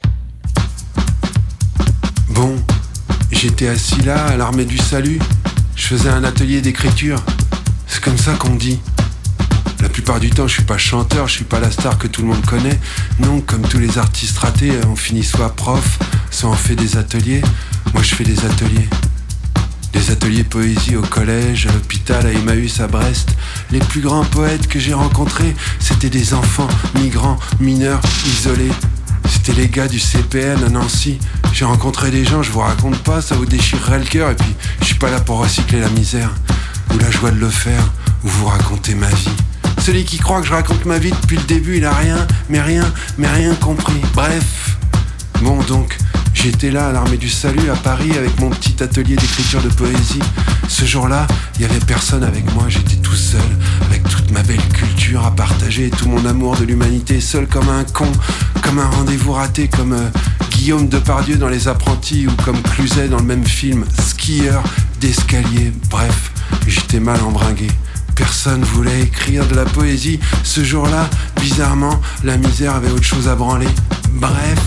Bon, j'étais assis là à l'armée du salut. Je faisais un atelier d'écriture. C'est comme ça qu'on dit. La plupart du temps, je suis pas chanteur, je suis pas la star que tout le monde connaît. Non, comme tous les artistes ratés, on finit soit prof, soit on fait des ateliers. Moi, je fais des ateliers. Des ateliers poésie au collège, à l'hôpital, à Emmaüs, à Brest. Les plus grands poètes que j'ai rencontrés, c'était des enfants migrants, mineurs, isolés. C'était les gars du CPN à Nancy. J'ai rencontré des gens, je vous raconte pas, ça vous déchirerait le cœur. Et puis, je suis pas là pour recycler la misère, ou la joie de le faire, ou vous raconter ma vie. Celui qui croit que je raconte ma vie depuis le début, il a rien, mais rien, mais rien compris. Bref. Bon, donc, j'étais là à l'armée du salut à Paris avec mon petit atelier d'écriture de poésie. Ce jour-là, il y avait personne avec moi, j'étais tout seul, avec toute ma belle culture à partager tout mon amour de l'humanité, seul comme un con, comme un rendez-vous raté, comme euh, Guillaume Depardieu dans Les Apprentis ou comme Cluzet dans le même film, skieur d'escalier. Bref, j'étais mal embringué. Personne voulait écrire de la poésie. Ce jour-là, bizarrement, la misère avait autre chose à branler. Bref,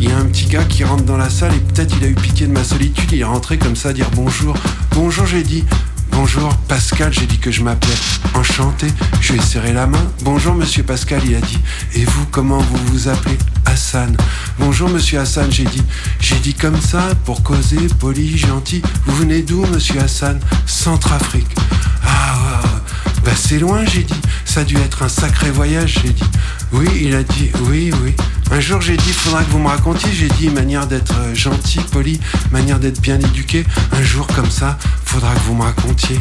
il y a un petit gars qui rentre dans la salle et peut-être il a eu pitié de ma solitude. Il est rentré comme ça dire bonjour. Bonjour, j'ai dit. Bonjour Pascal, j'ai dit que je m'appelais. Enchanté, je lui ai serré la main. Bonjour monsieur Pascal, il a dit. Et vous, comment vous vous appelez? Bonjour monsieur Hassan, j'ai dit. J'ai dit comme ça, pour causer, poli, gentil. Vous venez d'où monsieur Hassan? Centrafrique. Ah, ouais, ouais. bah c'est loin, j'ai dit. Ça a dû être un sacré voyage, j'ai dit. Oui, il a dit, oui, oui. Un jour, j'ai dit, faudra que vous me racontiez. J'ai dit, manière d'être euh, gentil, poli, manière d'être bien éduqué. Un jour, comme ça, faudra que vous me racontiez.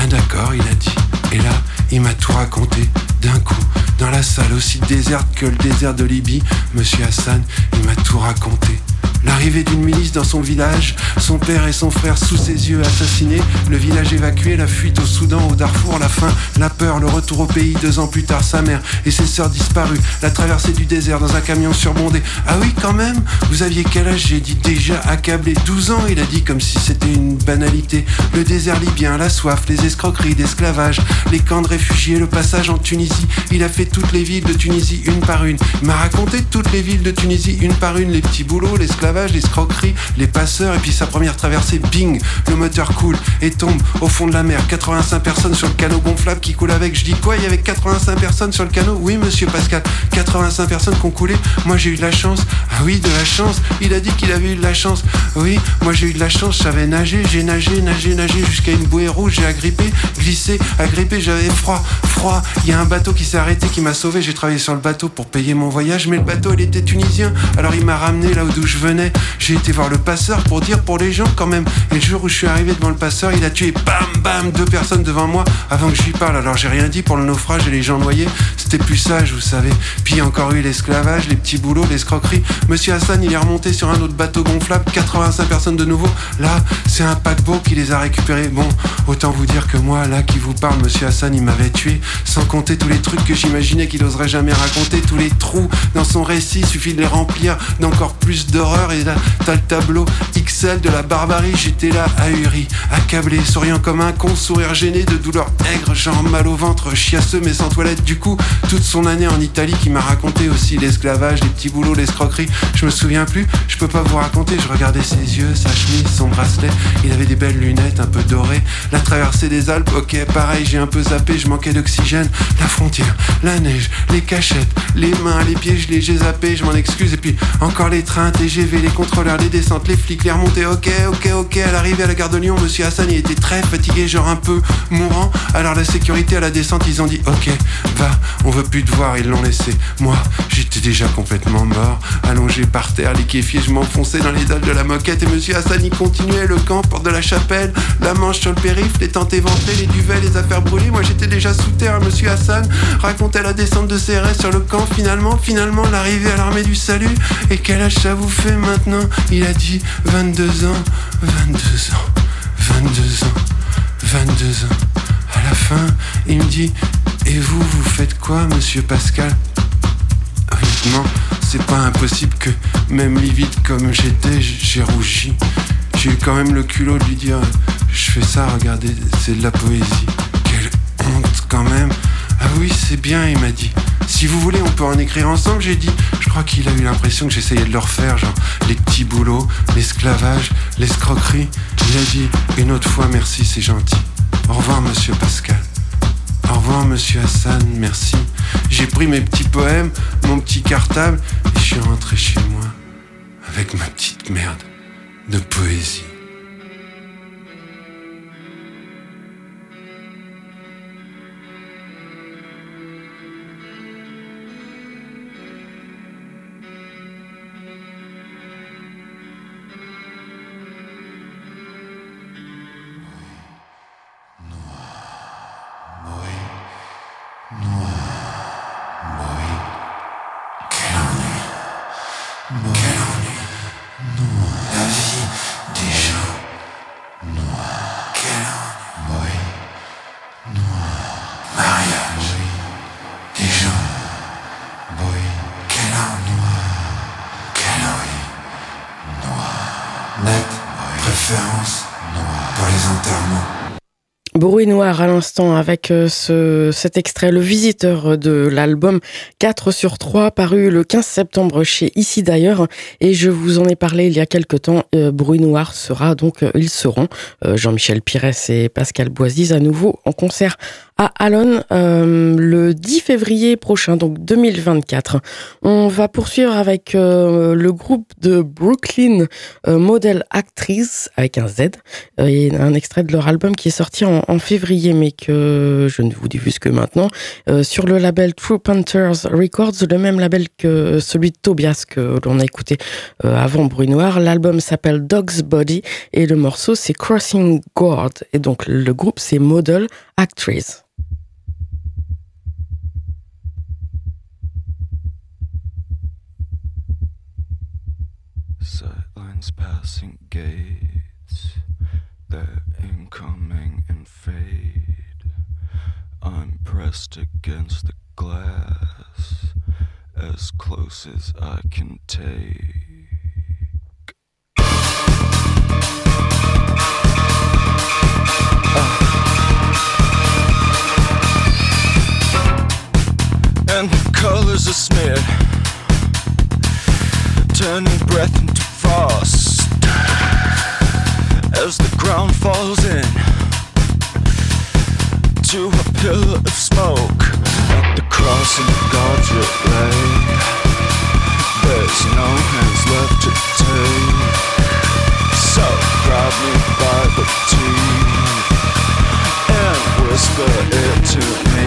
Ah d'accord, il a dit. Et là, il m'a tout raconté, d'un coup, dans la salle aussi déserte que le désert de Libye. Monsieur Hassan, il m'a tout raconté. L'arrivée d'une milice dans son village, son père et son frère sous ses yeux assassinés, le village évacué, la fuite au Soudan, au Darfour, la faim, la peur, le retour au pays, deux ans plus tard, sa mère et ses sœurs disparues, la traversée du désert dans un camion surbondé. Ah oui, quand même Vous aviez quel âge? J'ai dit déjà accablé. 12 ans, il a dit comme si c'était une banalité. Le désert libyen, la soif, les escroqueries d'esclavage, les camps de réfugiés, le passage en Tunisie. Il a fait toutes les villes de Tunisie une par une. Il m'a raconté toutes les villes de Tunisie une par une, les petits boulots, l'esclavage, l'escroquerie, les passeurs, et puis sa première traversée, bing, le moteur coule et tombe au fond de la mer. 85 personnes sur le canot gonflable qui coule avec. Je dis quoi Il y avait 85 personnes sur le canot? Oui, monsieur Pascal. 85 personnes qui ont coulé. Moi, j'ai eu de la chance. Ah oui, de la chance. Il a dit qu'il avait eu de la chance. Oui, moi, j'ai eu de la chance. Je savais nager. J'ai nagé, nagé, nagé jusqu'à une bouée rouge. J'ai agrippé, glissé, agrippé. J'avais froid, froid. Il y a un bateau qui s'est arrêté, qui m'a sauvé. J'ai travaillé sur le bateau pour payer mon voyage. Mais le bateau, il était tunisien. Alors, il m'a ramené là d'où je venais. J'ai été voir le passeur pour dire pour les gens quand même. Et le jour où je suis arrivé devant le passeur, il a tué bam bam deux personnes devant moi avant que je lui parle. Alors j'ai rien dit pour le naufrage et les gens noyés. C'était plus sage, vous savez. Puis encore eu l'esclavage, les petits boulots, l'escroquerie. Monsieur Hassan, il est remonté sur un autre bateau gonflable, 85 personnes de nouveau. Là, c'est un paquebot qui les a récupérés. Bon, autant vous dire que moi, là qui vous parle, Monsieur Hassan, il m'avait tué. Sans compter tous les trucs que j'imaginais qu'il oserait jamais raconter, tous les trous dans son récit, suffit de les remplir d'encore plus d'horreur. Et là, t'as le tableau XL de la barbarie. J'étais là, ahuri, accablé, souriant comme un con, sourire gêné de douleur aigre, genre mal au ventre, chiasseux mais sans toilette. Du coup, toute son année en Italie qui m'a raconté aussi l'esclavage, les petits boulots, l'escroquerie. Je me souviens plus, je peux pas vous raconter. Je regardais ses yeux, sa chemise, son bracelet. Il avait des belles lunettes un peu dorées. La traversée des Alpes, ok, pareil, j'ai un peu zappé, je manquais d'oxygène. La frontière, la neige, les cachettes, les mains, les pieds, je les j'ai zappés, je m'en excuse. Et puis encore les trains, TGV, les contrôleurs, les descentes, les flics, les remontées, ok, ok, ok. À l'arrivée à la gare de Lyon, monsieur Hassan, il était très fatigué, genre un peu mourant. Alors la sécurité à la descente, ils ont dit, ok, va, on veut plus te voir, ils l'ont laissé. Moi, j'étais déjà complètement mort, allongé par terre, liquéfié, je m'enfonçais dans les dalles de la moquette. Et monsieur Hassan, il continuait le camp, porte de la chapelle, la manche sur le périph', les tentes éventrées, les duvets, les affaires brûlées. Moi, j'étais déjà sous terre. Monsieur Hassan racontait la descente de CRS sur le camp. Finalement, finalement, l'arrivée à l'armée du salut. Et quel âge ça vous fait maintenant Il a dit 22 ans, 22 ans, 22 ans, 22 ans. À la fin, il me dit Et vous, vous faites quoi, monsieur Pascal? Honnêtement, c'est pas impossible que, même livide comme j'étais, j'ai rougi. J'ai eu quand même le culot de lui dire Je fais ça, regardez, c'est de la poésie. Quelle honte quand même. Ah oui, c'est bien, il m'a dit. Si vous voulez, on peut en écrire ensemble, j'ai dit. Je crois qu'il a eu l'impression que j'essayais de le refaire, genre les petits boulots, l'esclavage, l'escroquerie. Il a dit Une autre fois, merci, c'est gentil. Au revoir, monsieur Pascal. Au revoir, monsieur Hassan, merci. J'ai pris mes petits poèmes, mon petit cartable, et je suis rentré chez moi avec ma petite merde de poésie. Bruit noir à l'instant avec euh, ce, cet extrait, le visiteur de l'album 4 sur 3 paru le 15 septembre chez Ici d'ailleurs et je vous en ai parlé il y a quelque temps. Euh, Bruit noir sera donc, euh, ils seront Jean-Michel Pires et Pascal Boisise à nouveau en concert à Alon le 10 février prochain, donc 2024. On va poursuivre avec le groupe de Brooklyn Model Actrice avec un Z et un extrait de leur album qui est sorti en, en février mais que je ne vous diffuse que maintenant euh, sur le label True Panthers Records, le même label que celui de Tobias que l'on a écouté euh, avant Bruit Noir. L'album s'appelle Dog's Body et le morceau c'est Crossing Guard et donc le groupe c'est Model sightlines passing gates. Incoming fade. I'm pressed against the glass as close as I can take. Ah. and the colors are smeared, turning breath into frost as the ground falls in to a pillar of smoke at the crossing of God's relay. There's no hands left to take, so grab me by the teeth and whisper it to me.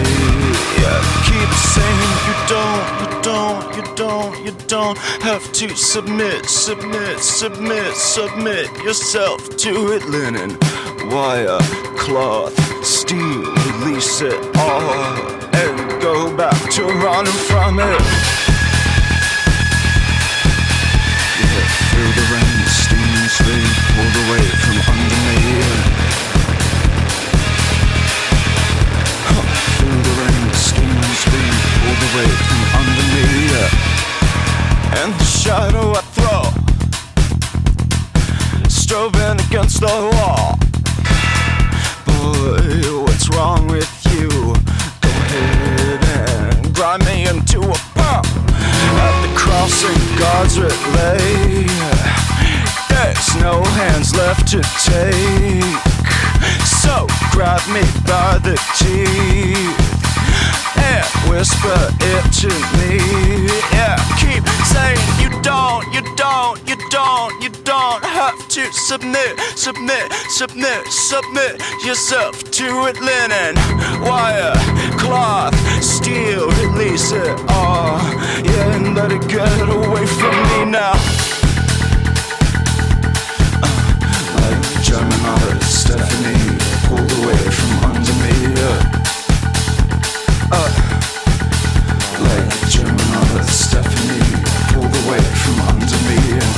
Yeah, keep saying you don't, you don't, you don't, you don't have to submit, submit, submit, submit yourself to it. Linen, wire, cloth, steel, it all and go back to running from it. Yeah, feel the rain, steaming sleep pulled away from under me. Feel the rain, steaming sleep pulled away from under me. And the shadow I throw, strobing against the wall. Boy, what's wrong with crossing God's relay. There's no hands left to take. So grab me by the teeth and whisper it to me. Yeah, keep saying you don't, you don't, you don't, you don't have to submit, submit, submit, submit yourself to it. Linen, wire, cloth, steel, release it all. Yeah, and let it get away from me now. like German artist Stephanie pulled away from under me. Uh, uh, like German artist Stephanie pulled away from under me and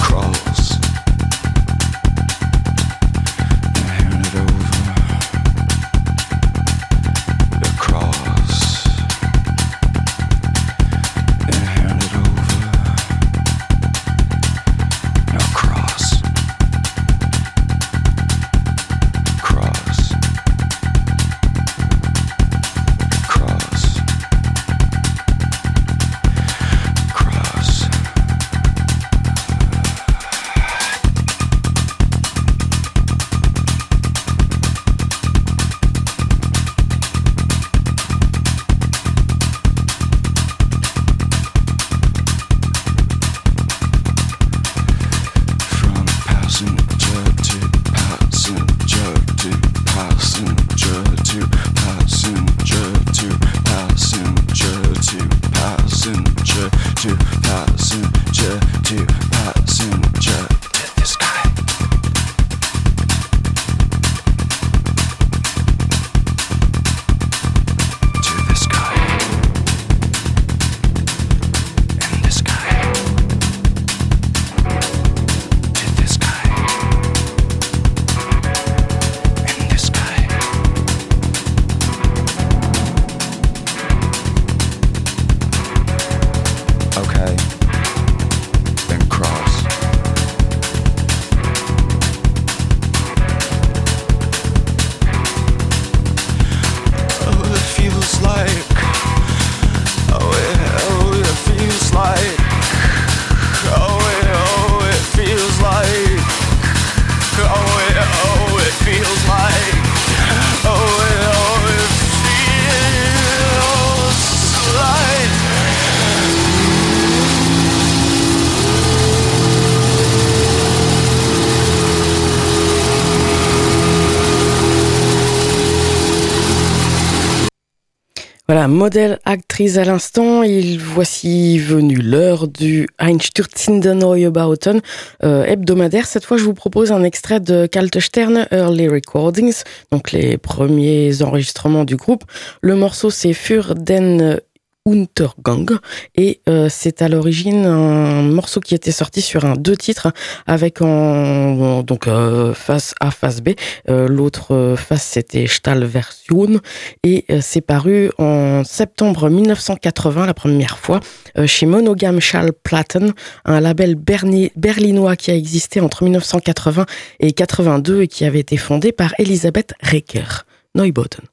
modèle, actrice à l'instant, il voici venu l'heure du Einstürzende Neue Bauten euh, hebdomadaire. Cette fois, je vous propose un extrait de Kalte Sterne Early Recordings, donc les premiers enregistrements du groupe. Le morceau, c'est Für den Untergang. Et euh, c'est à l'origine un morceau qui était sorti sur un deux titres avec en euh, face A, face B. Euh, L'autre face c'était Stahlversion et c'est paru en septembre 1980 la première fois chez Monogam Schallplatten, un label berlinois qui a existé entre 1980 et 82 et qui avait été fondé par Elisabeth Recker. Neubotten.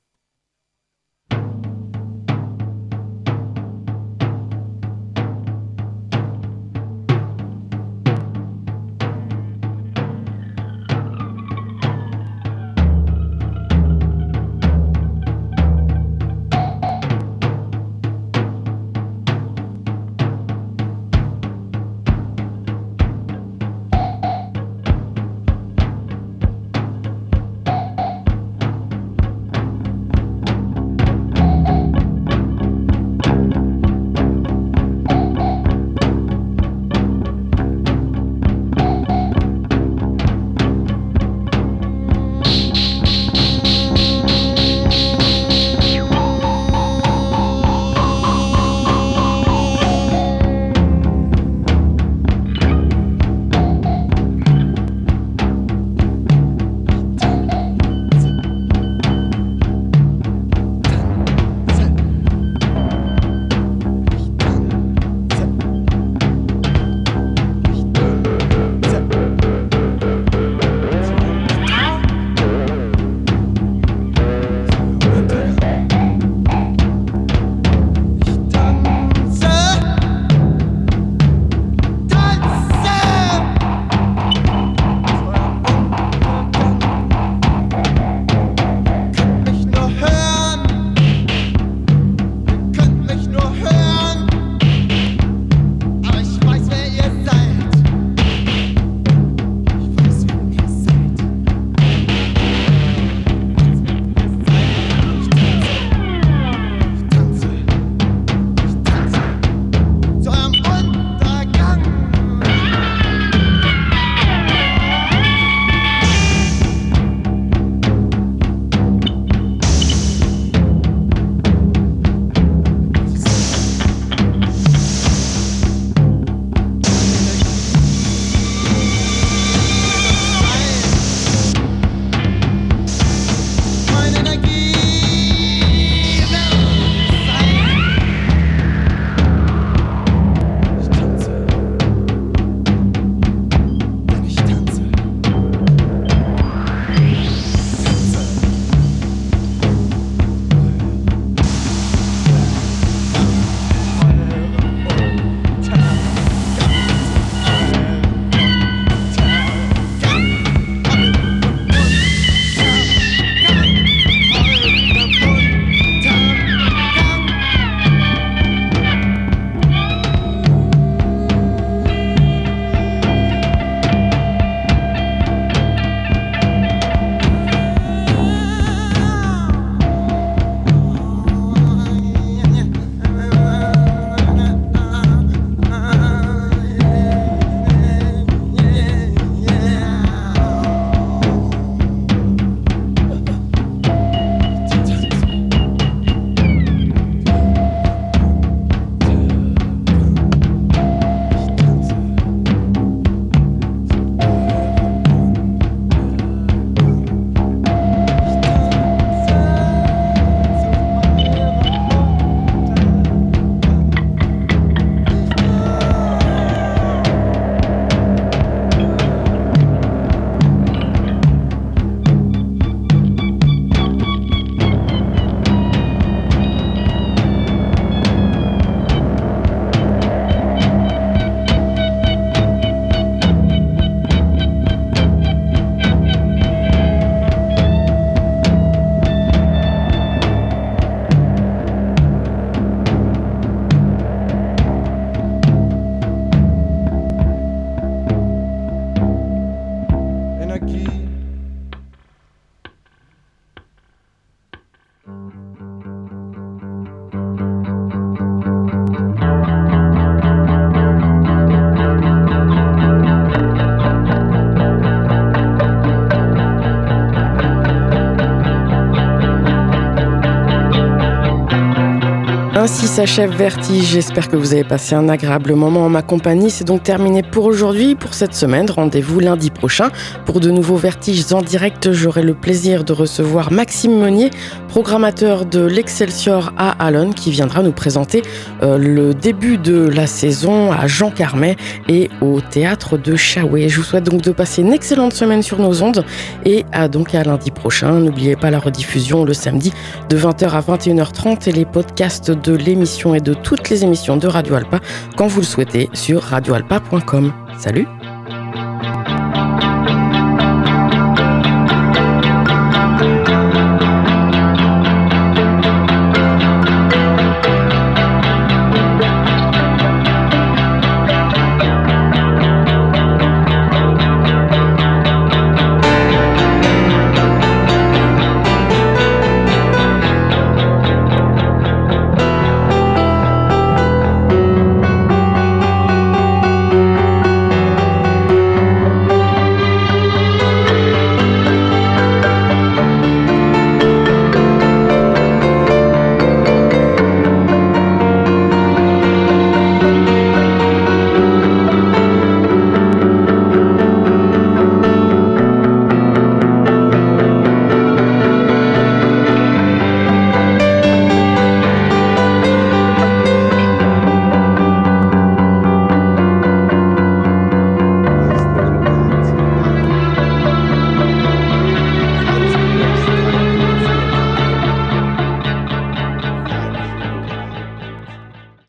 Ainsi s'achève Vertige. J'espère que vous avez passé un agréable moment en ma compagnie. C'est donc terminé pour aujourd'hui, pour cette semaine. Rendez-vous lundi prochain pour de nouveaux Vertiges en direct. J'aurai le plaisir de recevoir Maxime Meunier, programmateur de l'Excelsior à Alon, qui viendra nous présenter euh, le début de la saison à Jean Carmet et au théâtre de Chaoué. Je vous souhaite donc de passer une excellente semaine sur nos ondes et à donc à lundi prochain. N'oubliez pas la rediffusion le samedi de 20h à 21h30 et les podcasts de l'émission et de toutes les émissions de Radio Alpa quand vous le souhaitez sur radioalpa.com. Salut